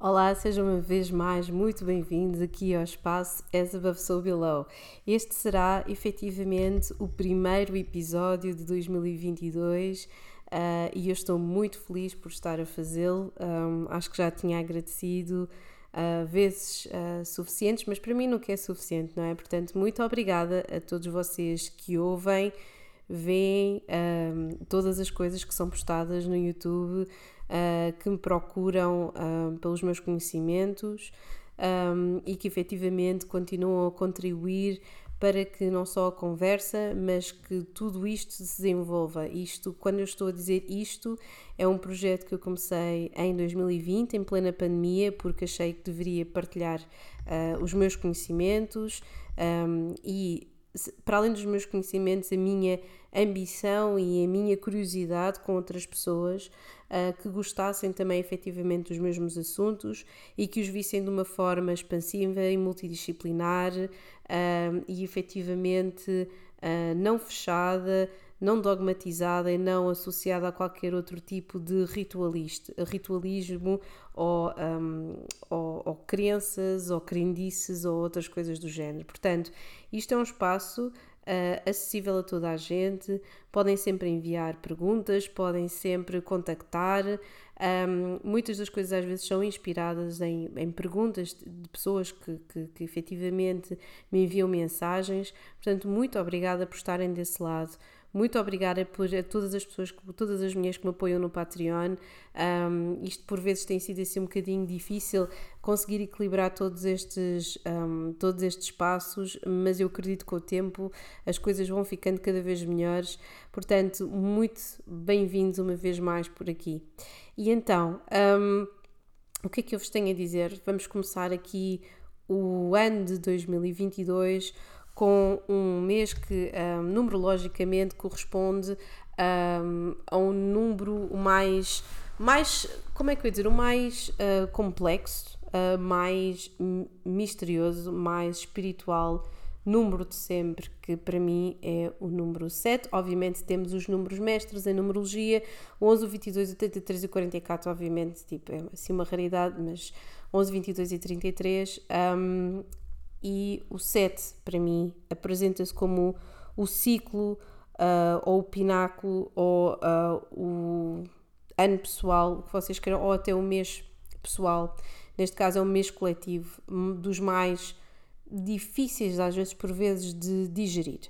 Olá, sejam uma vez mais muito bem-vindos aqui ao espaço As Above So Below. Este será efetivamente o primeiro episódio de 2022 uh, e eu estou muito feliz por estar a fazê-lo. Um, acho que já tinha agradecido uh, vezes uh, suficientes, mas para mim nunca é suficiente, não é? Portanto, muito obrigada a todos vocês que ouvem, veem um, todas as coisas que são postadas no YouTube uh, que me procuram uh, pelos meus conhecimentos um, e que efetivamente continuam a contribuir para que não só a conversa, mas que tudo isto se desenvolva. Isto, quando eu estou a dizer isto, é um projeto que eu comecei em 2020, em plena pandemia, porque achei que deveria partilhar uh, os meus conhecimentos um, e para além dos meus conhecimentos, a minha ambição e a minha curiosidade com outras pessoas uh, que gostassem também efetivamente dos mesmos assuntos e que os vissem de uma forma expansiva e multidisciplinar uh, e efetivamente uh, não fechada não dogmatizada e não associada a qualquer outro tipo de ritualismo ou, um, ou, ou crenças ou crendices ou outras coisas do género. Portanto, isto é um espaço Uh, acessível a toda a gente. Podem sempre enviar perguntas, podem sempre contactar. Um, muitas das coisas às vezes são inspiradas em, em perguntas de pessoas que, que, que efetivamente me enviam mensagens. Portanto, muito obrigada por estarem desse lado. Muito obrigada por todas as pessoas, todas as mulheres que me apoiam no Patreon. Um, isto por vezes tem sido assim um bocadinho difícil conseguir equilibrar todos estes, um, todos estes espaços, mas eu acredito que com o tempo as coisas vão ficando cada vez melhores. Portanto, muito bem-vindos uma vez mais por aqui. E então, um, o que é que eu vos tenho a dizer? Vamos começar aqui o ano de 2022 com um mês que um, numerologicamente corresponde um, a um número mais, mais, como é que eu ia dizer, o mais uh, complexo, uh, mais misterioso, mais espiritual número de sempre, que para mim é o número 7. Obviamente temos os números mestres em numerologia, 11, 22, 83 e 44, obviamente, tipo, é assim uma raridade, mas 11, 22 e 33 um, e o 7 para mim apresenta-se como o ciclo uh, ou o pináculo ou uh, o ano pessoal que vocês queiram ou até o mês pessoal. Neste caso é um mês coletivo dos mais difíceis às vezes por vezes de digerir.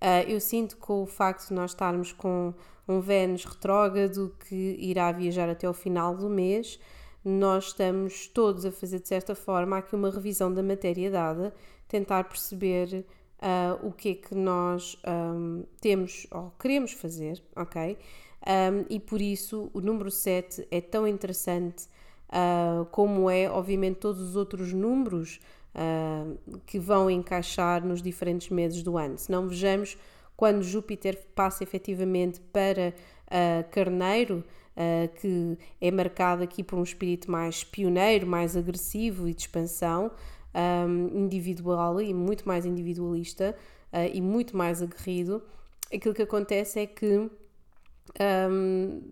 Uh, eu sinto que o facto de nós estarmos com um Vênus retrógrado que irá viajar até o final do mês nós estamos todos a fazer de certa forma aqui uma revisão da matéria dada, tentar perceber uh, o que é que nós um, temos ou queremos fazer, ok? Um, e por isso o número 7 é tão interessante uh, como é, obviamente, todos os outros números uh, que vão encaixar nos diferentes meses do ano. Se não vejamos quando Júpiter passa efetivamente para Carneiro uh, que é marcado aqui por um espírito mais pioneiro, mais agressivo e de expansão, um, individual e muito mais individualista uh, e muito mais aguerrido, aquilo que acontece é que um,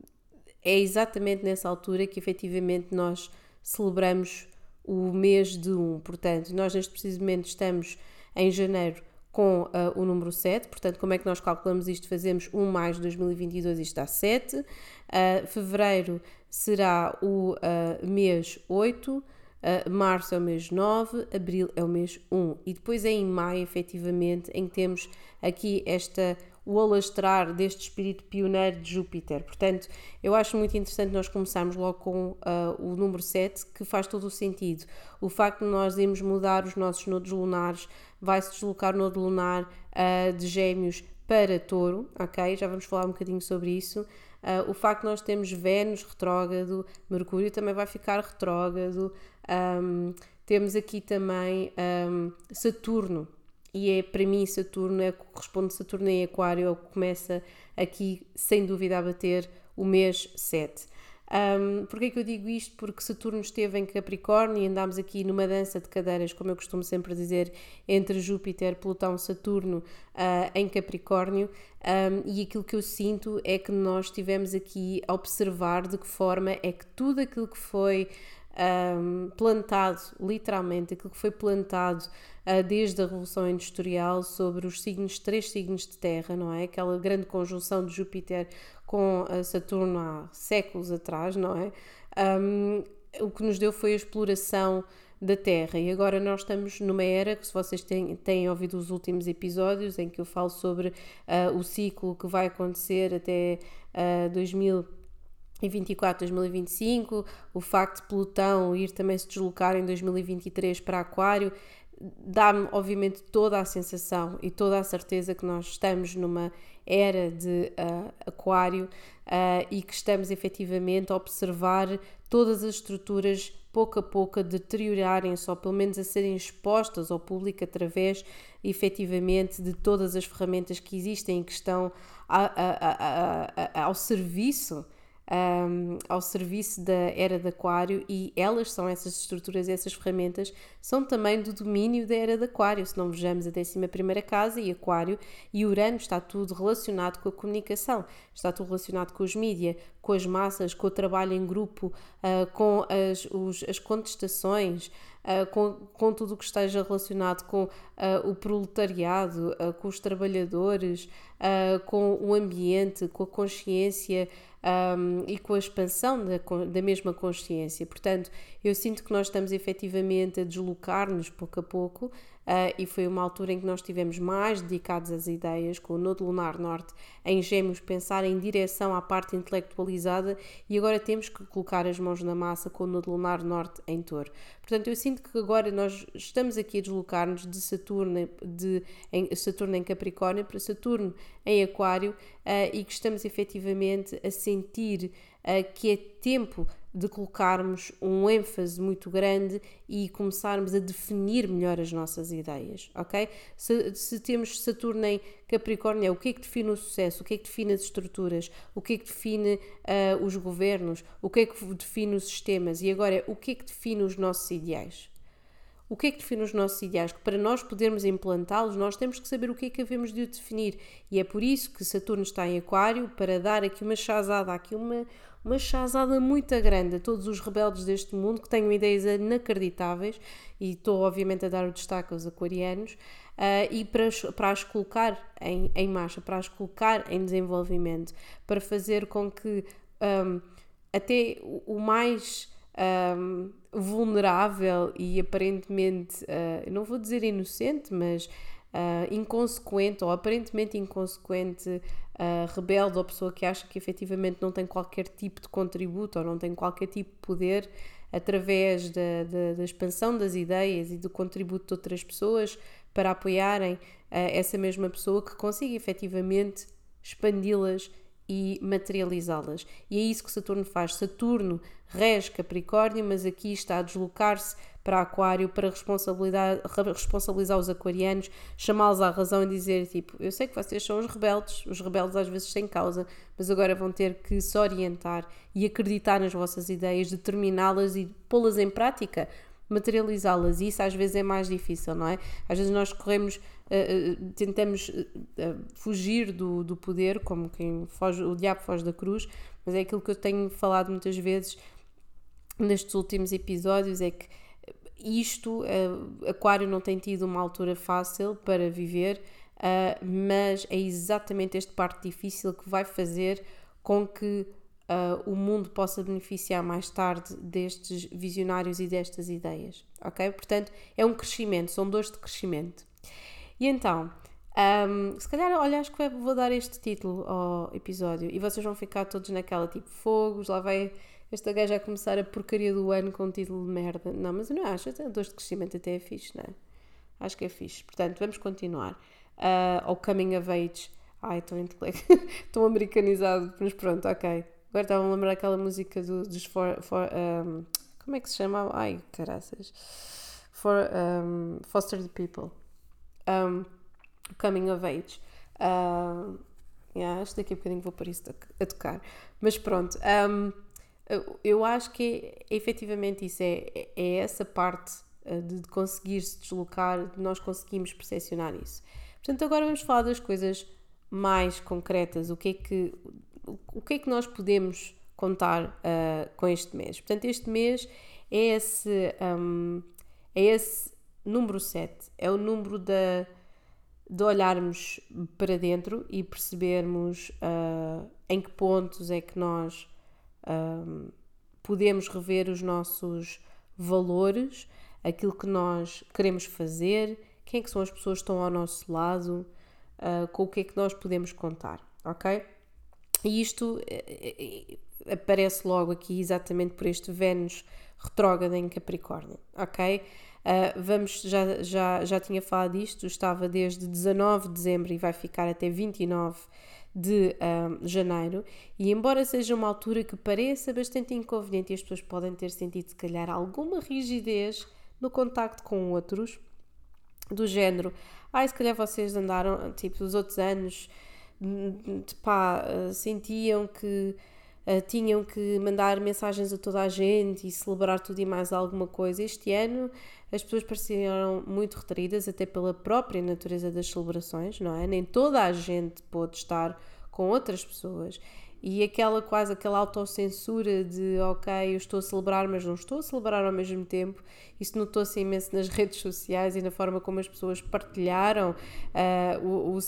é exatamente nessa altura que efetivamente nós celebramos o mês de 1. Um. Portanto, nós neste preciso momento estamos em janeiro com uh, o número 7, portanto, como é que nós calculamos isto? Fazemos 1 mais 2022, isto dá 7. Uh, fevereiro será o uh, mês 8, uh, março é o mês 9, abril é o mês 1. E depois é em maio, efetivamente, em que temos aqui esta o alastrar deste espírito pioneiro de Júpiter. Portanto, eu acho muito interessante nós começarmos logo com uh, o número 7, que faz todo o sentido. O facto de nós irmos mudar os nossos nodos lunares, vai-se deslocar o nodo lunar uh, de gêmeos para touro, ok? Já vamos falar um bocadinho sobre isso. Uh, o facto de nós termos Vênus retrógrado, Mercúrio também vai ficar retrógrado. Um, temos aqui também um, Saturno, e é para mim Saturno é corresponde Saturno em Aquário, é o que começa aqui sem dúvida a bater o mês 7. Um, Porquê que eu digo isto? Porque Saturno esteve em Capricórnio e andámos aqui numa dança de cadeiras, como eu costumo sempre dizer, entre Júpiter, Plutão, Saturno uh, em Capricórnio. Um, e aquilo que eu sinto é que nós estivemos aqui a observar de que forma é que tudo aquilo que foi um, plantado, literalmente, aquilo que foi plantado desde a Revolução Industrial sobre os signos, três signos de terra, não é? Aquela grande conjunção de Júpiter com uh, Saturno há séculos atrás, não é? Um, o que nos deu foi a exploração da Terra. E agora nós estamos numa era que, se vocês têm, têm ouvido os últimos episódios, em que eu falo sobre uh, o ciclo que vai acontecer até uh, 2000 em 24, 2025, o facto de Plutão ir também se deslocar em 2023 para Aquário, dá-me obviamente toda a sensação e toda a certeza que nós estamos numa era de uh, Aquário uh, e que estamos efetivamente a observar todas as estruturas pouco a pouco a deteriorarem-se ou pelo menos a serem expostas ao público através efetivamente de todas as ferramentas que existem e que estão a, a, a, ao serviço um, ao serviço da era de Aquário e elas são essas estruturas, essas ferramentas, são também do domínio da era de Aquário. Se não vejamos a 11 casa e Aquário e Urano, está tudo relacionado com a comunicação, está tudo relacionado com os mídias, com as massas, com o trabalho em grupo, uh, com as, os, as contestações. Uh, com, com tudo o que esteja relacionado com uh, o proletariado, com os trabalhadores, com o ambiente, com a consciência um, e com a expansão da, da mesma consciência. Portanto, eu sinto que nós estamos efetivamente a deslocar-nos pouco a pouco uh, e foi uma altura em que nós estivemos mais dedicados às ideias, com o Nodo Lunar Norte em Gêmeos, pensar em direção à parte intelectualizada e agora temos que colocar as mãos na massa com o Nodo Lunar Norte em Touro. Portanto, eu sinto que agora nós estamos aqui a deslocar-nos de Saturno, de, em, Saturno em Capricórnio para Saturno em Aquário uh, e que estamos efetivamente a sentir que é tempo de colocarmos um ênfase muito grande e começarmos a definir melhor as nossas ideias, ok? Se, se, temos Saturno em Capricórnio, é o que é que define o sucesso, o que é que define as estruturas, o que é que define uh, os governos, o que é que define os sistemas e agora o que é que define os nossos ideais. O que é que define os nossos ideais? Que para nós podermos implantá-los, nós temos que saber o que é que havemos de definir. E é por isso que Saturno está em Aquário, para dar aqui uma chazada, aqui uma, uma chazada muito grande a todos os rebeldes deste mundo que tenham ideias inacreditáveis, e estou obviamente a dar o destaque aos aquarianos, uh, e para, para as colocar em, em marcha, para as colocar em desenvolvimento, para fazer com que um, até o mais um, vulnerável e aparentemente, uh, não vou dizer inocente, mas uh, inconsequente ou aparentemente inconsequente uh, rebelde ou pessoa que acha que efetivamente não tem qualquer tipo de contributo ou não tem qualquer tipo de poder através da, da, da expansão das ideias e do contributo de outras pessoas para apoiarem uh, essa mesma pessoa que consiga efetivamente expandi-las e materializá-las. E é isso que Saturno faz. Saturno rege Capricórnio, mas aqui está a deslocar-se para Aquário para responsabilizar, responsabilizar os aquarianos, chamá-los à razão e dizer tipo, eu sei que vocês são os rebeldes, os rebeldes às vezes sem causa, mas agora vão ter que se orientar e acreditar nas vossas ideias, determiná-las e pô-las em prática, materializá-las. E isso às vezes é mais difícil, não é? Às vezes nós corremos, uh, uh, tentamos uh, fugir do, do poder, como quem foge, o diabo foge da cruz, mas é aquilo que eu tenho falado muitas vezes nestes últimos episódios, é que isto, Aquário não tem tido uma altura fácil para viver, mas é exatamente este parte difícil que vai fazer com que uh, o mundo possa beneficiar mais tarde destes visionários e destas ideias, ok? Portanto, é um crescimento, são dores de crescimento. E então, um, se calhar, olha, acho que vou dar este título ao episódio e vocês vão ficar todos naquela tipo fogos, lá vai esta gaja a começar a porcaria do ano com um título de merda. Não, mas eu não acho, até dois de crescimento até é fixe, não é? Acho que é fixe. Portanto, vamos continuar. Uh, ao Coming of Age. Ai, estou estou americanizado, mas pronto, ok. Agora estava a lembrar aquela música do, dos for, for um, como é que se chama? Ai, caraças. For, um, Foster the People. Um, coming of Age. Uh, yeah, acho que daqui a bocadinho vou para isso a tocar. Mas pronto. Um, eu acho que é, efetivamente isso, é, é essa parte uh, de, de conseguir se deslocar, de nós conseguimos percepcionar isso. Portanto, agora vamos falar das coisas mais concretas, o que é que, o que, é que nós podemos contar uh, com este mês. Portanto, este mês é esse, um, é esse número 7, é o número da, de olharmos para dentro e percebermos uh, em que pontos é que nós um, podemos rever os nossos valores, aquilo que nós queremos fazer, quem é que são as pessoas que estão ao nosso lado, uh, com o que é que nós podemos contar, ok? E isto uh, aparece logo aqui exatamente por este Vênus retrógrado em Capricórnio, ok? Uh, vamos, já, já, já tinha falado disto, estava desde 19 de dezembro e vai ficar até 29 de uh, janeiro, e embora seja uma altura que pareça bastante inconveniente e as pessoas podem ter sentido, se calhar, alguma rigidez no contacto com outros, do género, ai, ah, se calhar vocês andaram, tipo, os outros anos, pá, uh, sentiam que uh, tinham que mandar mensagens a toda a gente e celebrar tudo e mais alguma coisa. Este ano as pessoas pareceram muito retraídas, até pela própria natureza das celebrações, não é? Nem toda a gente pôde estar com outras pessoas. E aquela quase aquela autocensura de ok, eu estou a celebrar, mas não estou a celebrar ao mesmo tempo, isso notou-se imenso nas redes sociais e na forma como as pessoas partilharam uh, o, o,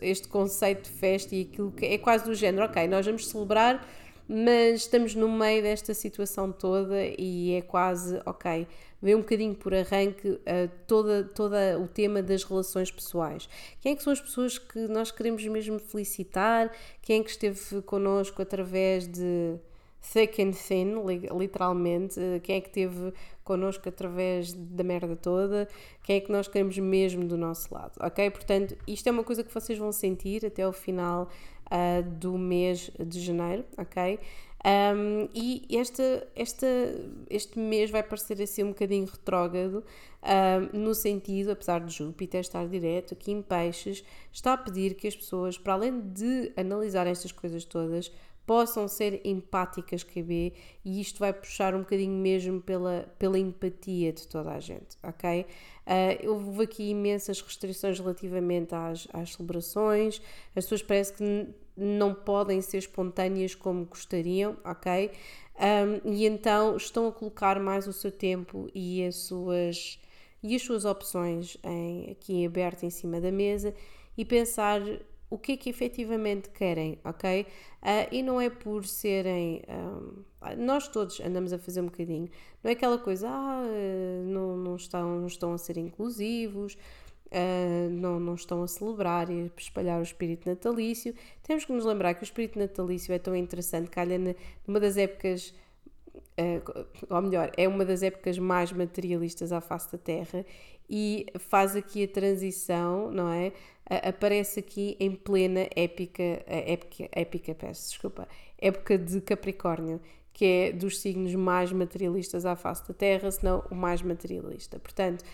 este conceito de festa e aquilo que é quase do género, ok, nós vamos celebrar mas estamos no meio desta situação toda e é quase, ok, vem um bocadinho por arranque uh, toda, toda o tema das relações pessoais. Quem é que são as pessoas que nós queremos mesmo felicitar? Quem é que esteve connosco através de thick and thin, literalmente? Quem é que esteve connosco através da merda toda? Quem é que nós queremos mesmo do nosso lado? Ok? Portanto, isto é uma coisa que vocês vão sentir até o final uh, do mês de janeiro, ok? Um, e esta, esta, este mês vai parecer assim um bocadinho retrógrado, um, no sentido, apesar de Júpiter estar direto aqui em Peixes, está a pedir que as pessoas, para além de analisar estas coisas todas, possam ser empáticas KB e isto vai puxar um bocadinho mesmo pela, pela empatia de toda a gente, ok? Uh, houve aqui imensas restrições relativamente às, às celebrações, as pessoas parece que não podem ser espontâneas como gostariam, ok? Um, e então estão a colocar mais o seu tempo e as suas, e as suas opções em, aqui aberto em cima da mesa e pensar o que é que efetivamente querem, ok? Uh, e não é por serem. Um, nós todos andamos a fazer um bocadinho. Não é aquela coisa, ah, não, não, estão, não estão a ser inclusivos, uh, não, não estão a celebrar e espalhar o espírito natalício. Temos que nos lembrar que o espírito natalício é tão interessante, calha numa das épocas. Uh, ou melhor, é uma das épocas mais materialistas à face da Terra e faz aqui a transição, não é? aparece aqui em plena épica, épica, épica, peço desculpa, época de Capricórnio, que é dos signos mais materialistas à face da Terra, se não o mais materialista. Portanto,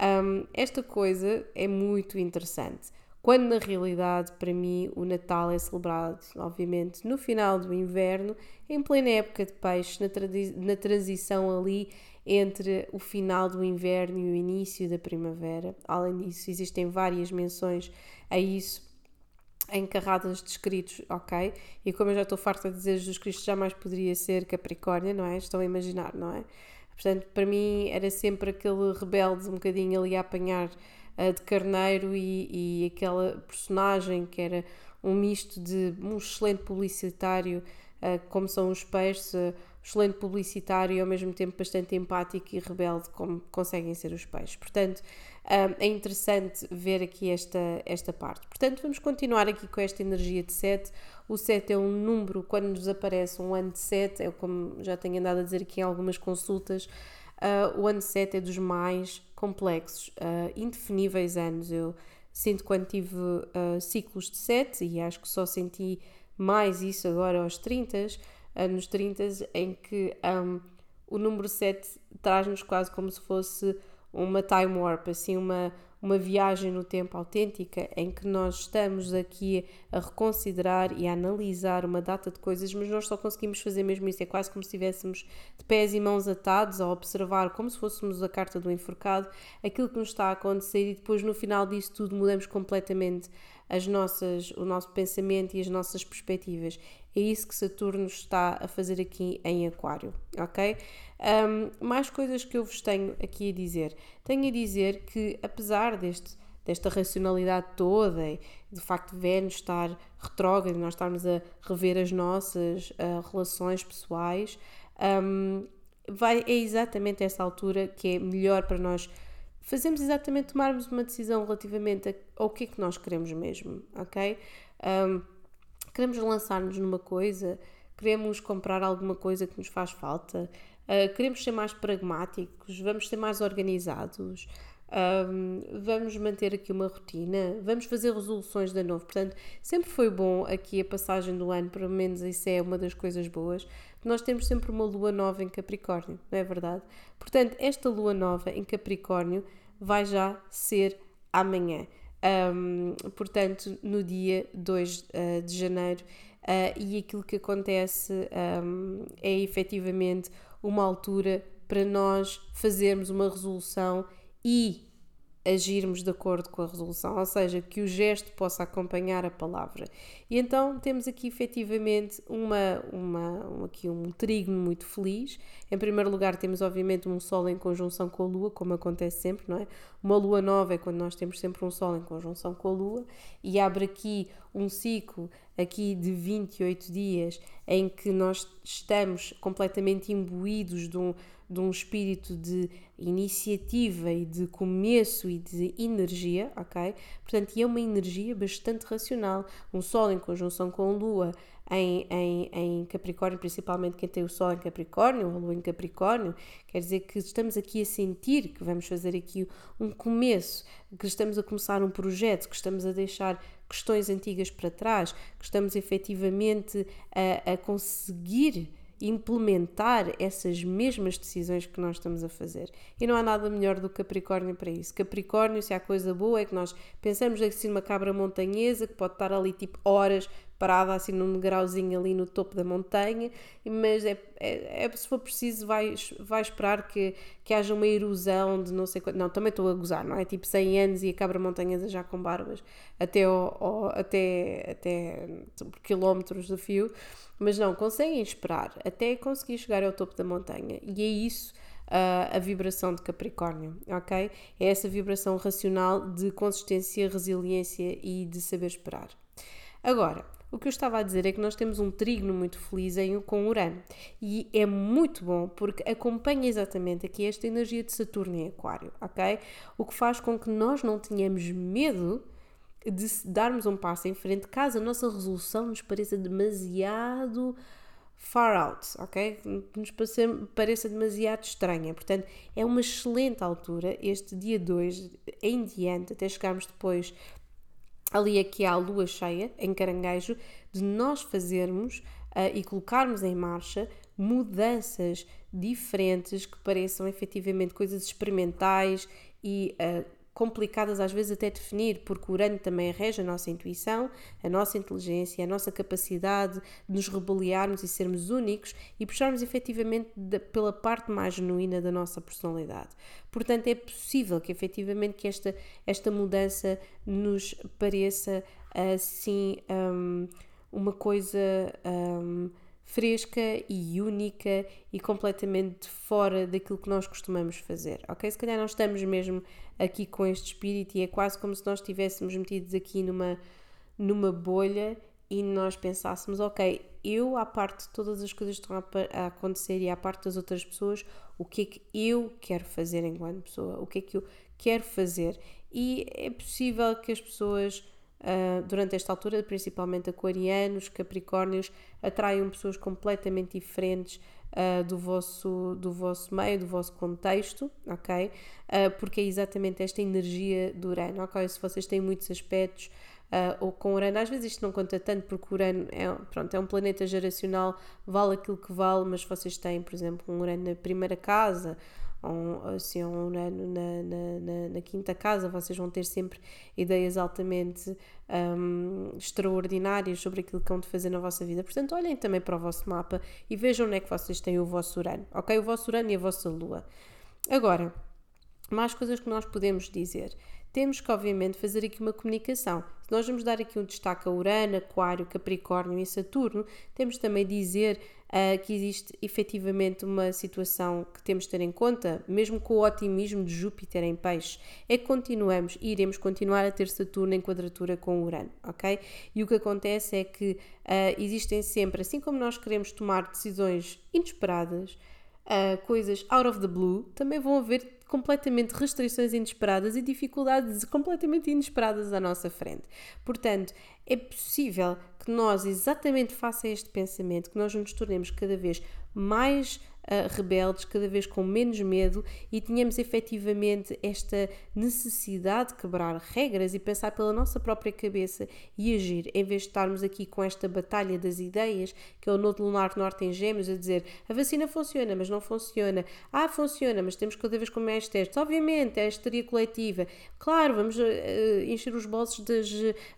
um, esta coisa é muito interessante. Quando na realidade, para mim, o Natal é celebrado, obviamente, no final do inverno, em plena época de peixe, na, na transição ali entre o final do inverno e o início da primavera. Além disso, existem várias menções a isso em carradas de escritos, ok? E como eu já estou farta de dizer, Jesus Cristo jamais poderia ser Capricórnio, não é? Estão a imaginar, não é? Portanto, para mim era sempre aquele rebelde um bocadinho ali a apanhar uh, de carneiro e, e aquela personagem que era um misto de um excelente publicitário, uh, como são os peixes, uh, excelente publicitário e ao mesmo tempo bastante empático e rebelde, como conseguem ser os peixes. Portanto, é interessante ver aqui esta, esta parte. Portanto, vamos continuar aqui com esta energia de 7. O 7 é um número, quando nos aparece um ano de 7, é como já tenho andado a dizer aqui em algumas consultas, uh, o ano 7 é dos mais complexos, uh, indefiníveis anos. Eu sinto quando tive uh, ciclos de 7 e acho que só senti mais isso agora aos 30 nos 30, em que um, o número 7 traz-nos quase como se fosse uma time warp, assim, uma, uma viagem no tempo autêntica em que nós estamos aqui a reconsiderar e a analisar uma data de coisas, mas nós só conseguimos fazer mesmo isso. É quase como se estivéssemos de pés e mãos atados a observar, como se fôssemos a carta do enforcado, aquilo que nos está a acontecer e depois no final disso tudo mudamos completamente as nossas, o nosso pensamento e as nossas perspectivas. É isso que Saturno está a fazer aqui em Aquário, ok? Um, mais coisas que eu vos tenho aqui a dizer. Tenho a dizer que, apesar deste, desta racionalidade toda e de facto Vênus estar retrógrado, nós estarmos a rever as nossas uh, relações pessoais, um, vai, é exatamente essa altura que é melhor para nós fazermos exatamente tomarmos uma decisão relativamente ao que é que nós queremos mesmo, ok? Um, queremos lançar-nos numa coisa, queremos comprar alguma coisa que nos faz falta, uh, queremos ser mais pragmáticos, vamos ser mais organizados, um, vamos manter aqui uma rotina, vamos fazer resoluções de novo. Portanto, sempre foi bom aqui a passagem do ano, pelo menos isso é uma das coisas boas. Nós temos sempre uma lua nova em Capricórnio, não é verdade? Portanto, esta lua nova em Capricórnio vai já ser amanhã. Um, portanto, no dia 2 uh, ah, de janeiro, uh, e aquilo que acontece um, é efetivamente uma altura para nós fazermos uma resolução e agirmos de acordo com a resolução, ou seja, que o gesto possa acompanhar a palavra. E então temos aqui efetivamente uma, uma, um, aqui um trígono muito feliz. Em primeiro lugar, temos obviamente um Sol em conjunção com a Lua, como acontece sempre, não é? Uma Lua nova é quando nós temos sempre um Sol em conjunção com a Lua e abre aqui um ciclo aqui de 28 dias em que nós estamos completamente imbuídos de um de um espírito de iniciativa e de começo e de energia, ok? Portanto, é uma energia bastante racional. Um Sol em conjunção com a Lua em, em, em Capricórnio, principalmente quem tem o Sol em Capricórnio, a Lua em Capricórnio, quer dizer que estamos aqui a sentir que vamos fazer aqui um começo, que estamos a começar um projeto, que estamos a deixar questões antigas para trás, que estamos efetivamente a, a conseguir implementar essas mesmas decisões que nós estamos a fazer. E não há nada melhor do Capricórnio para isso. Capricórnio, se há coisa boa, é que nós pensamos assim numa cabra montanhesa que pode estar ali tipo horas parada assim num degrauzinho ali no topo da montanha, mas é, é, é, se for preciso vai, vai esperar que, que haja uma erosão de não sei quanto, não, também estou a gozar, não é? Tipo 100 anos e a cabra montanhesa já com barbas até, ao, ao, até, até quilómetros de fio, mas não, conseguem esperar até conseguir chegar ao topo da montanha e é isso uh, a vibração de Capricórnio, ok? É essa vibração racional de consistência, resiliência e de saber esperar. Agora, o que eu estava a dizer é que nós temos um trígono muito feliz em, com Urano e é muito bom porque acompanha exatamente aqui esta energia de Saturno em Aquário, ok? O que faz com que nós não tenhamos medo de darmos um passo em frente caso a nossa resolução nos pareça demasiado far out, ok? Nos pareça demasiado estranha. Portanto, é uma excelente altura, este dia 2 em diante, até chegarmos depois ali aqui à lua cheia, em caranguejo, de nós fazermos uh, e colocarmos em marcha mudanças diferentes que pareçam efetivamente coisas experimentais e uh, complicadas às vezes até definir, porque Urano também rege a nossa intuição, a nossa inteligência, a nossa capacidade de nos rebeliarmos e sermos únicos e puxarmos efetivamente pela parte mais genuína da nossa personalidade. Portanto, é possível que efetivamente que esta, esta mudança nos pareça assim um, uma coisa. Um, fresca e única e completamente fora daquilo que nós costumamos fazer, ok? Se calhar nós estamos mesmo aqui com este espírito e é quase como se nós estivéssemos metidos aqui numa, numa bolha e nós pensássemos, ok, eu, à parte de todas as coisas que estão a acontecer e à parte das outras pessoas, o que é que eu quero fazer enquanto pessoa? O que é que eu quero fazer? E é possível que as pessoas Uh, durante esta altura, principalmente aquarianos, capricórnios, atraiam pessoas completamente diferentes uh, do, vosso, do vosso meio, do vosso contexto, ok? Uh, porque é exatamente esta energia do Urano, ok? Se vocês têm muitos aspectos ou com Urano. Às vezes isto não conta tanto porque Urano é, pronto, é um planeta geracional, vale aquilo que vale, mas vocês têm, por exemplo, um Urano na primeira casa um, assim, um Urano na, na, na, na, quinta casa, vocês vão ter sempre ideias altamente um, extraordinárias sobre aquilo que vão de fazer na vossa vida. Portanto, olhem também para o vosso mapa e vejam onde é que vocês têm o vosso Urano, ok? O vosso Urano e a vossa Lua. Agora, mais coisas que nós podemos dizer temos que, obviamente, fazer aqui uma comunicação. Se nós vamos dar aqui um destaque a Urano, Aquário, Capricórnio e Saturno, temos também dizer uh, que existe efetivamente uma situação que temos de ter em conta, mesmo com o otimismo de Júpiter em peixe, é que continuamos e iremos continuar a ter Saturno em quadratura com Urano, ok? E o que acontece é que uh, existem sempre, assim como nós queremos tomar decisões inesperadas, uh, coisas out of the blue, também vão haver completamente restrições inesperadas e dificuldades completamente inesperadas à nossa frente. Portanto, é possível que nós, exatamente face a este pensamento, que nós nos tornemos cada vez mais uh, rebeldes, cada vez com menos medo e tenhamos efetivamente esta necessidade de quebrar regras e pensar pela nossa própria cabeça e agir, em vez de estarmos aqui com esta batalha das ideias, que é o Nodo Lunar Norte em Gêmeos, a dizer a vacina funciona, mas não funciona. Ah, funciona, mas temos cada vez com mais testes. Obviamente, é a histeria coletiva. Claro, vamos uh, encher os bolsos das,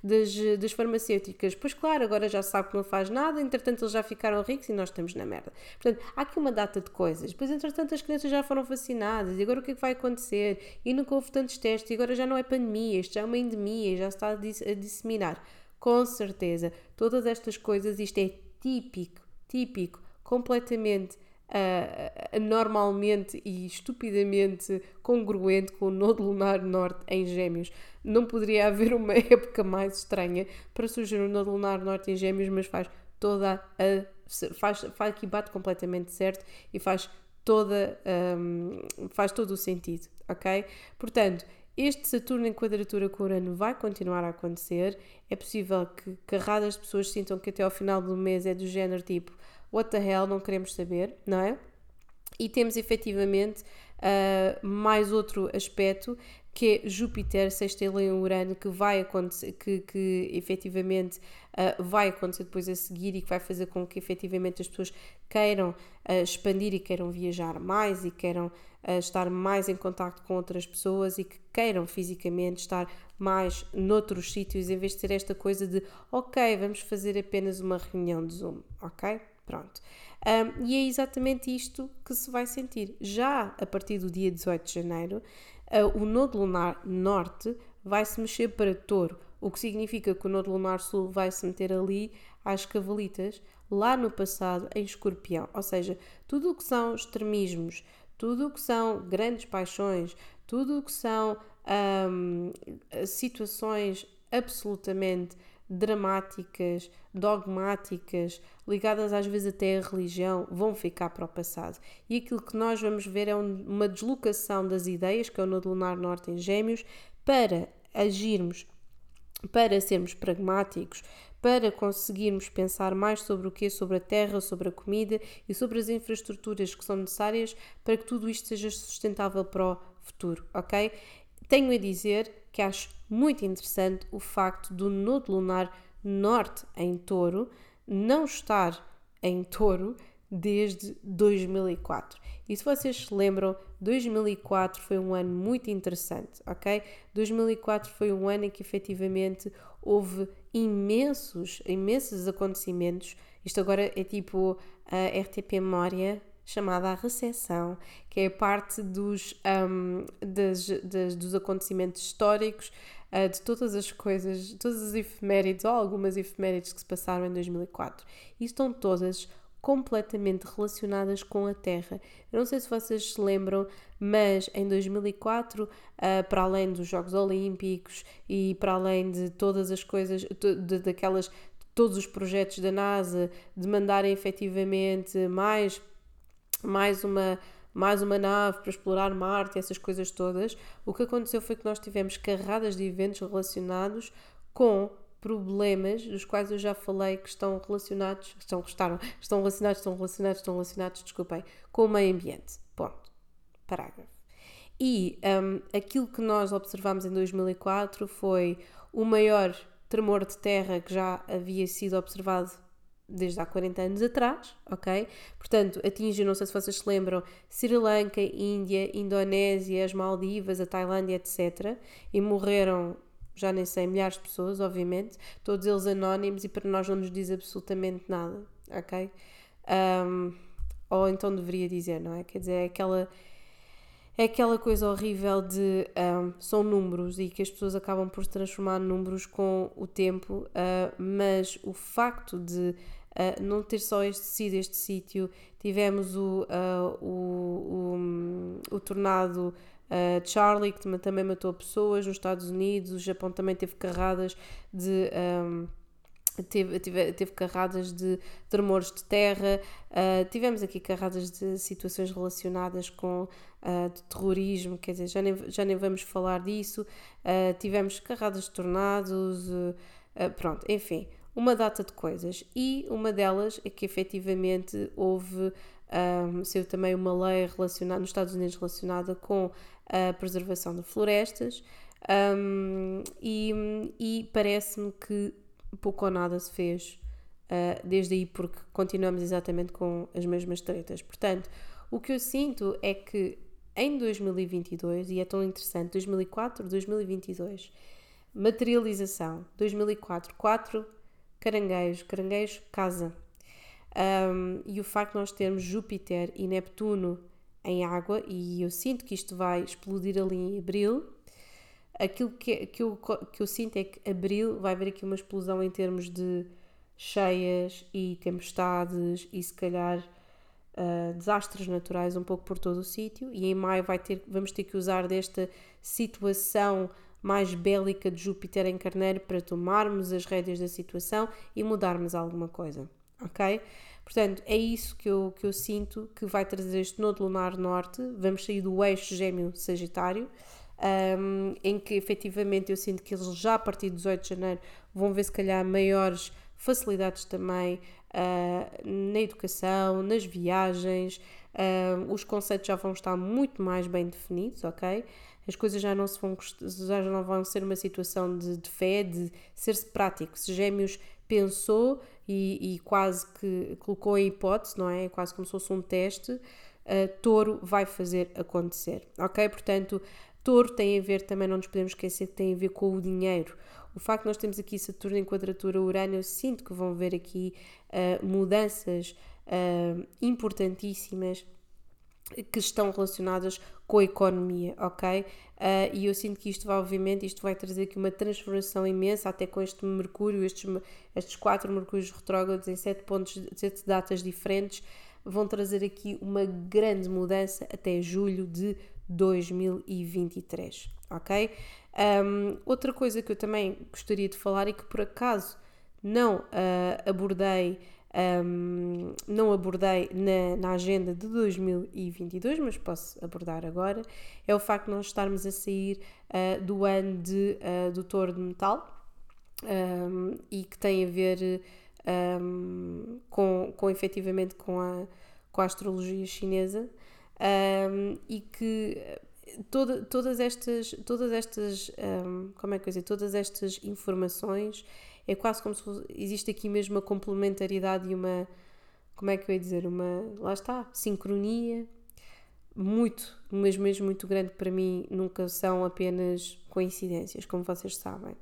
das, das farmacêuticas. Pois claro, agora já sabe que não faz nada, entretanto eles já ficaram ricos e nós estamos na merda. Portanto, há aqui uma data de coisas. Depois, entretanto, as crianças já foram vacinadas e agora o que é que vai acontecer? E nunca houve tantos testes e agora já não é pandemia, isto já é uma endemia, já está a, a disseminar. Com certeza, todas estas coisas, isto é típico, típico, completamente uh, normalmente e estupidamente congruente com o nodo lunar norte em Gêmeos. Não poderia haver uma época mais estranha para surgir o nodo lunar norte em Gêmeos, mas faz toda a faz, faz aqui bate completamente certo e faz toda um, faz todo o sentido, ok? Portanto, este Saturno em quadratura com Urano vai continuar a acontecer. É possível que carradas de pessoas sintam que até ao final do mês é do género tipo what the hell, não queremos saber, não é? E temos efetivamente uh, mais outro aspecto que é Júpiter, sextelo em Urano, que vai acontecer, que, que efetivamente uh, vai acontecer depois a seguir e que vai fazer com que efetivamente as pessoas queiram uh, expandir e queiram viajar mais e queiram uh, estar mais em contato com outras pessoas e que queiram fisicamente estar mais noutros sítios em vez de ser esta coisa de ok, vamos fazer apenas uma reunião de Zoom, ok? Pronto. Um, e é exatamente isto que se vai sentir. Já a partir do dia 18 de janeiro, o nodo lunar norte vai se mexer para touro, o que significa que o nodo lunar sul vai se meter ali às cavalitas, lá no passado, em escorpião. Ou seja, tudo o que são extremismos, tudo o que são grandes paixões, tudo o que são um, situações absolutamente dramáticas, dogmáticas, ligadas às vezes até à religião, vão ficar para o passado. E aquilo que nós vamos ver é uma deslocação das ideias, que é o Nodo Lunar Norte em Gêmeos, para agirmos, para sermos pragmáticos, para conseguirmos pensar mais sobre o que sobre a terra, sobre a comida e sobre as infraestruturas que são necessárias para que tudo isto seja sustentável para o futuro, ok? Tenho a dizer que acho muito interessante o facto do nodo lunar norte em touro não estar em touro desde 2004. E se vocês se lembram, 2004 foi um ano muito interessante, ok? 2004 foi um ano em que efetivamente houve imensos, imensos acontecimentos. Isto agora é tipo a RTP Memória chamada a recessão, que é parte dos, um, das, das, dos acontecimentos históricos, uh, de todas as coisas, todas as efemérides, ou algumas efemérides que se passaram em 2004. E estão todas completamente relacionadas com a Terra. Eu não sei se vocês se lembram, mas em 2004, uh, ah, para além dos Jogos Olímpicos e para além de todas as coisas, de, daquelas, todos os projetos da NASA, de mandarem efetivamente mais, mais uma mais uma nave para explorar Marte, essas coisas todas. O que aconteceu foi que nós tivemos carradas de eventos relacionados com problemas dos quais eu já falei que estão relacionados, estão, estaram, estão relacionados, estão relacionados, estão relacionados, desculpem, com o meio ambiente. Ponto. Parágrafo. E um, aquilo que nós observamos em 2004 foi o maior tremor de terra que já havia sido observado desde há 40 anos atrás, ok? Portanto, atinge, não sei se vocês se lembram, Sri Lanka, Índia, Indonésia, as Maldivas, a Tailândia, etc. E morreram, já nem sei, milhares de pessoas, obviamente, todos eles anónimos e para nós não nos diz absolutamente nada, ok? Um, ou então deveria dizer, não é? Quer dizer, é aquela é aquela coisa horrível de um, são números e que as pessoas acabam por se transformar números com o tempo, uh, mas o facto de uh, não ter só este sido este sítio, tivemos o, uh, o, o, o tornado Charlie, que também matou pessoas nos Estados Unidos, o Japão também teve carradas de. Um, Teve, teve, teve, carradas de tremores de terra, uh, tivemos aqui carradas de situações relacionadas com uh, de terrorismo, quer dizer, já nem, já nem vamos falar disso, uh, tivemos carradas de tornados, pronto, enfim, uma data de coisas. E uma delas é que efetivamente houve, um, saiu também uma lei relacionada, nos Estados Unidos relacionada com a preservação de florestas, um, e, e parece-me que pouco ou nada se fez uh, desde aí, porque continuamos exatamente com as mesmas tretas. Portanto, o que eu sinto é que em 2022, e é tão interessante, 2004, 2022, materialização, 2004, 4 caranguejos, caranguejo, casa. Um, e o facto de nós termos Júpiter e Neptuno em água, e eu sinto que isto vai explodir ali em abril, aquilo que, que, eu, que eu sinto é que abril vai haver aqui uma explosão em termos de cheias e tempestades e se calhar uh, desastres naturais um pouco por todo o sítio e em maio vai ter, vamos ter que usar desta situação mais bélica de Júpiter em Carneiro para tomarmos as rédeas da situação e mudarmos alguma coisa, ok? Portanto, é isso que eu, que eu sinto que vai trazer este nodo lunar norte. Vamos sair do eixo gêmeo-sagitário um, em que efetivamente eu sinto que eles já a partir de 18 de janeiro vão ver se calhar maiores facilidades também uh, na educação, nas viagens, uh, os conceitos já vão estar muito mais bem definidos, ok? As coisas já não, se vão, já não vão ser uma situação de, de fé, de ser-se prático. Se Gêmeos pensou e, e, quase que colocou em hipótese, não é? Quase como se fosse um teste, uh, Touro vai fazer acontecer, ok? Portanto, Touro tem a ver, também não nos podemos esquecer, que tem a ver com o dinheiro. O facto de nós termos aqui Saturno em quadratura Urano, eu sinto que vão ver aqui uh, mudanças uh, importantíssimas que estão relacionadas com a economia, ok? Uh, e eu sinto que isto vai, obviamente, isto vai trazer aqui uma transformação imensa, até com este Mercúrio, estes, estes quatro Mercúrios retrógrados em sete pontos, sete datas diferentes, vão trazer aqui uma grande mudança até julho de 2023, ok? Um, outra coisa que eu também gostaria de falar e que por acaso não uh, abordei um, não abordei na, na, agenda de 2022, mas posso abordar agora, é o facto de nós estarmos a sair uh, do ano de, uh, de metal um, e que tem a ver um, com, com efetivamente com a, com a astrologia chinesa um, e que toda, todas estas, todas estas um, como é que eu dizer, todas estas informações é quase como se fosse, existe aqui mesmo uma complementaridade e uma, como é que eu ia dizer, uma, lá está, sincronia, muito, mas mesmo muito grande para mim, nunca são apenas coincidências, como vocês sabem.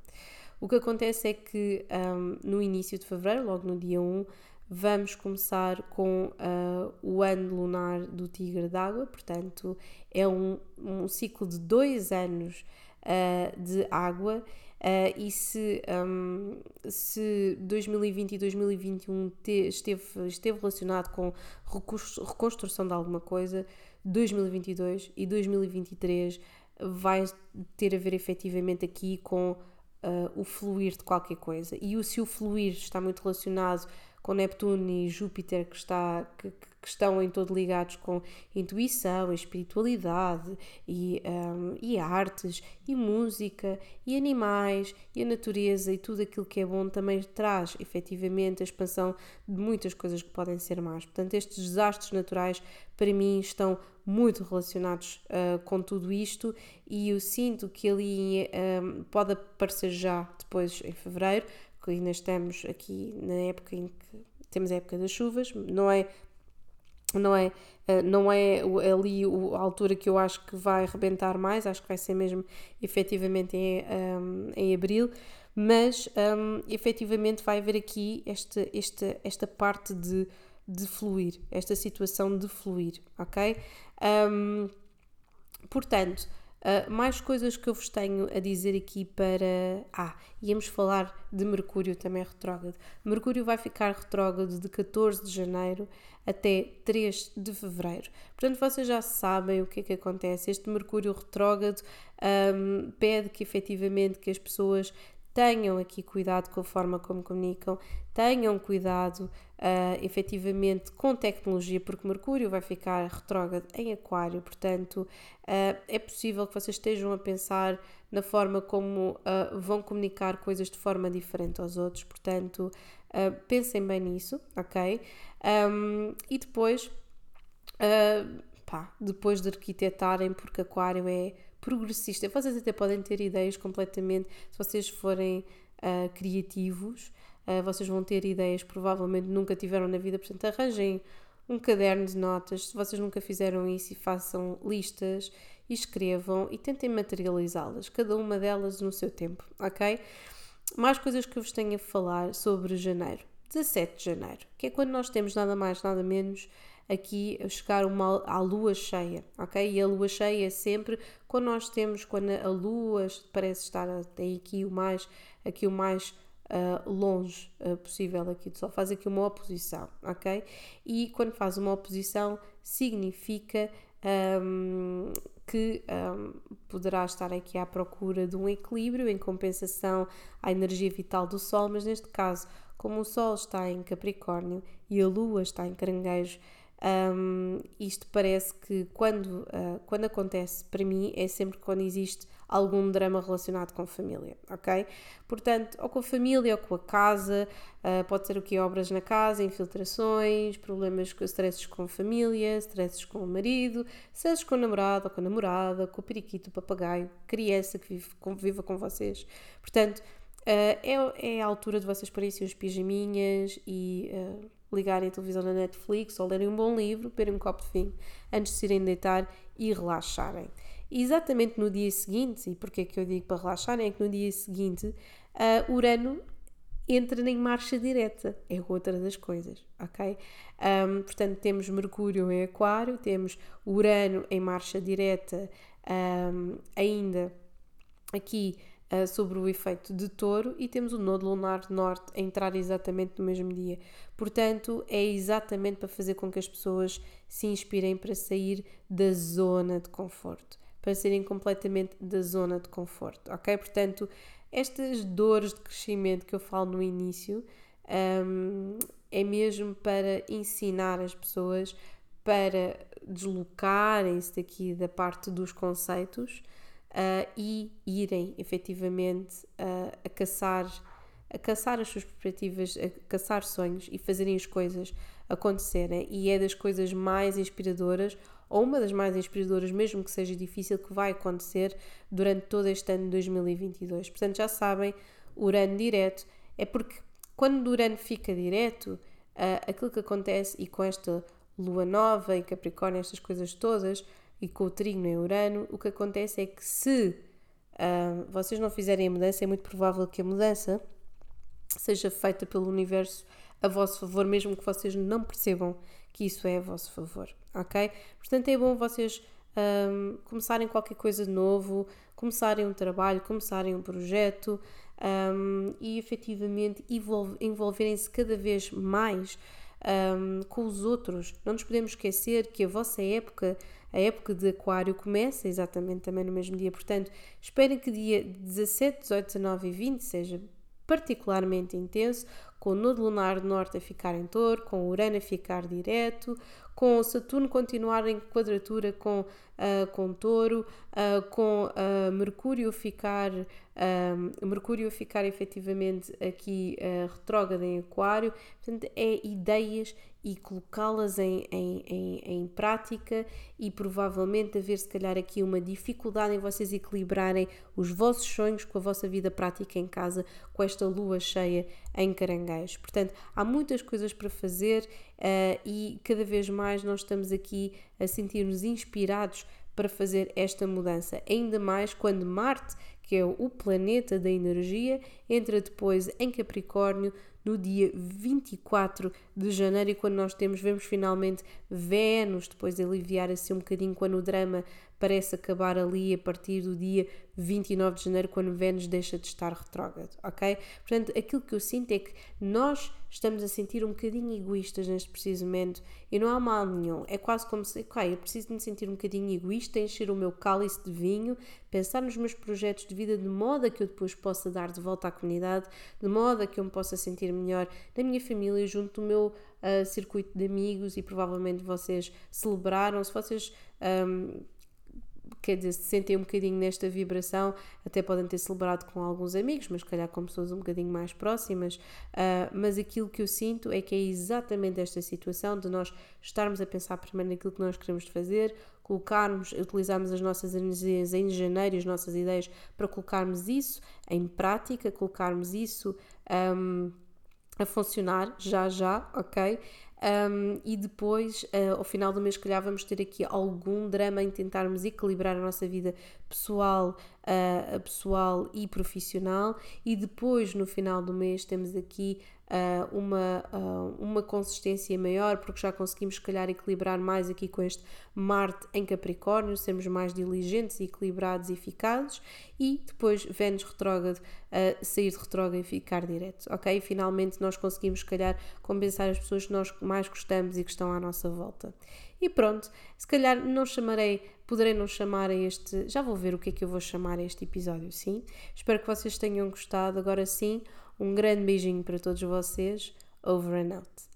O que acontece é que um, no início de fevereiro, logo no dia 1, vamos começar com uh, o ano lunar do Tigre d'Água, portanto, é um, um ciclo de dois anos uh, de água. Uh, e se, um, se 2020 e 2021 te, esteve, esteve relacionado com reconstrução de alguma coisa, 2022 e 2023 vai ter a ver efetivamente aqui com uh, o fluir de qualquer coisa. E o, se o fluir está muito relacionado com Neptuno e Júpiter, que, está, que, que estão em todo ligados com intuição, espiritualidade e, um, e artes e música e animais e a natureza e tudo aquilo que é bom também traz efetivamente a expansão de muitas coisas que podem ser más. Portanto, estes desastres naturais para mim estão muito relacionados uh, com tudo isto e eu sinto que ali um, pode aparecer já depois em fevereiro, que ainda estamos aqui na época em que temos a época das chuvas, não é não é, uh, não é ali a altura que eu acho que vai arrebentar mais, acho que vai ser mesmo efetivamente em, um, em abril, mas um, efetivamente vai haver aqui esta, esta, esta parte de, de fluir, esta situação de fluir, ok? Um, portanto, Uh, mais coisas que eu vos tenho a dizer aqui para. Ah, íamos falar de Mercúrio também retrógrado. Mercúrio vai ficar retrógrado de 14 de janeiro até 3 de fevereiro. Portanto, vocês já sabem o que é que acontece. Este Mercúrio retrógrado um, pede que efetivamente que as pessoas tenham aqui cuidado com a forma como comunicam, tenham cuidado uh, efetivamente com tecnologia, porque Mercúrio vai ficar retrógrado em Aquário, portanto uh, é possível que vocês estejam a pensar na forma como uh, vão comunicar coisas de forma diferente aos outros, portanto uh, pensem bem nisso, ok? Um, e depois, pá, depois de arquitetarem, porque Aquário é progressista. Vocês até podem ter ideias completamente, se vocês forem uh, criativos, uh, vocês vão ter ideias que provavelmente nunca tiveram na vida, portanto, arranjem um caderno de notas, se vocês nunca fizeram isso façam listas e escrevam e tentem materializá-las, cada uma delas no seu tempo, ok? Mais coisas que eu vos tenho a falar sobre janeiro. 17 de janeiro, que é quando nós temos nada mais, nada menos aqui chegar uma, à lua cheia, ok? E a lua cheia é sempre quando nós temos, quando a lua parece estar até aqui o mais, aqui o mais uh, longe uh, possível aqui do Sol, faz aqui uma oposição, ok? E quando faz uma oposição significa um, que um, poderá estar aqui à procura de um equilíbrio em compensação à energia vital do Sol, mas neste caso, como o Sol está em Capricórnio e a Lua está em Caranguejo, um, isto parece que quando, uh, quando acontece para mim é sempre quando existe algum drama relacionado com família, ok? Portanto, ou com a família ou com a casa, uh, pode ser o que? Obras na casa, infiltrações, problemas, stresses com família, stresses com o marido, stresses com o namorado ou com a namorada, com o periquito, o papagaio, criança que vive, conviva com vocês. Portanto, uh, é, é a altura de vocês porem os pijaminhas e ligarem a televisão na Netflix ou lerem um bom livro, beberem um copo de vinho antes de se irem deitar e relaxarem. Exatamente no dia seguinte, e porque é que eu digo para relaxarem, é que no dia seguinte uh, Urano entra em marcha direta, é outra das coisas, ok? Um, portanto, temos Mercúrio em Aquário, temos Urano em marcha direta um, ainda aqui uh, sobre o efeito de touro e temos o nodo lunar norte a entrar exatamente no mesmo dia. Portanto, é exatamente para fazer com que as pessoas se inspirem para sair da zona de conforto, para saírem completamente da zona de conforto, ok? Portanto, estas dores de crescimento que eu falo no início um, é mesmo para ensinar as pessoas para deslocarem-se daqui da parte dos conceitos uh, e irem efetivamente uh, a caçar a caçar as suas perspectivas, a caçar sonhos e fazerem as coisas acontecerem. E é das coisas mais inspiradoras, ou uma das mais inspiradoras, mesmo que seja difícil, que vai acontecer durante todo este ano de 2022. Portanto, já sabem, Urano direto é porque quando o Urano fica direto, uh, aquilo que acontece, e com esta lua nova e Capricórnio, estas coisas todas, e com o Trigo em Urano, o que acontece é que se uh, vocês não fizerem a mudança, é muito provável que a mudança seja feita pelo universo a vosso favor, mesmo que vocês não percebam que isso é a vosso favor, ok? Portanto, é bom vocês um, começarem qualquer coisa de novo, começarem um trabalho, começarem um projeto um, e efetivamente envolverem-se cada vez mais um, com os outros. Não nos podemos esquecer que a vossa época, a época de Aquário, começa exatamente também no mesmo dia. Portanto, esperem que dia 17, 18, 19 e 20 seja particularmente intenso, com o Nodo Lunar Norte a ficar em touro, com Urano a ficar direto, com Saturno continuar em quadratura com, uh, com Touro, uh, com uh, Mercúrio ficar Mercúrio ficar efetivamente aqui retrógrado em Aquário, portanto é ideias e colocá-las em, em, em, em, prática e provavelmente haver se calhar aqui uma dificuldade em vocês equilibrarem os vossos sonhos com a vossa vida prática em casa com esta lua cheia em caranguejos. Portanto, há muitas coisas para fazer uh, e cada vez mais nós estamos aqui a sentir-nos inspirados para fazer esta mudança, ainda mais quando Marte, que é o planeta da energia, entra depois em Capricórnio no dia 24 de janeiro e quando nós temos, vemos finalmente Vênus depois de aliviar assim um bocadinho quando o drama parece acabar ali a partir do dia 29 de janeiro, quando Vênus deixa de estar retrógrado, ok? Portanto, aquilo que eu sinto é que nós estamos a sentir um bocadinho egoístas neste preciso momento e não há mal nenhum. É quase como se, ok, eu preciso de me sentir um bocadinho egoísta, encher o meu cálice de vinho, pensar nos meus projetos de vida de modo a que eu depois possa dar de volta à comunidade, de modo a que eu me possa sentir melhor na minha família, junto do meu uh, circuito de amigos e provavelmente vocês celebraram, se vocês. Um, quer dizer, se sentem um bocadinho nesta vibração, até podem ter celebrado com alguns amigos, mas calhar com pessoas um bocadinho mais próximas. Uh, mas aquilo que eu sinto é que é exatamente esta situação de nós estarmos a pensar primeiro naquilo que nós queremos fazer, colocarmos, utilizarmos as nossas energias em janeiro, as nossas ideias, para colocarmos isso em prática, colocarmos isso. Um, a funcionar já já, ok? Um, e depois, uh, ao final do mês, calhar vamos ter aqui algum drama em tentarmos equilibrar a nossa vida pessoal, uh, pessoal e profissional. E depois, no final do mês, temos aqui uh, uma, uh, uma consistência maior, porque já conseguimos, se calhar, equilibrar mais aqui com este Marte em Capricórnio, sermos mais diligentes, equilibrados e eficazes, e depois Vênus retrógrado, uh, sair de retrógrado e ficar direto, ok? E finalmente nós conseguimos, se calhar, compensar as pessoas que nós mais gostamos e que estão à nossa volta. E pronto, se calhar não chamarei, poderei não chamar a este, já vou ver o que é que eu vou chamar a este episódio, sim? Espero que vocês tenham gostado. Agora sim, um grande beijinho para todos vocês. Over and out.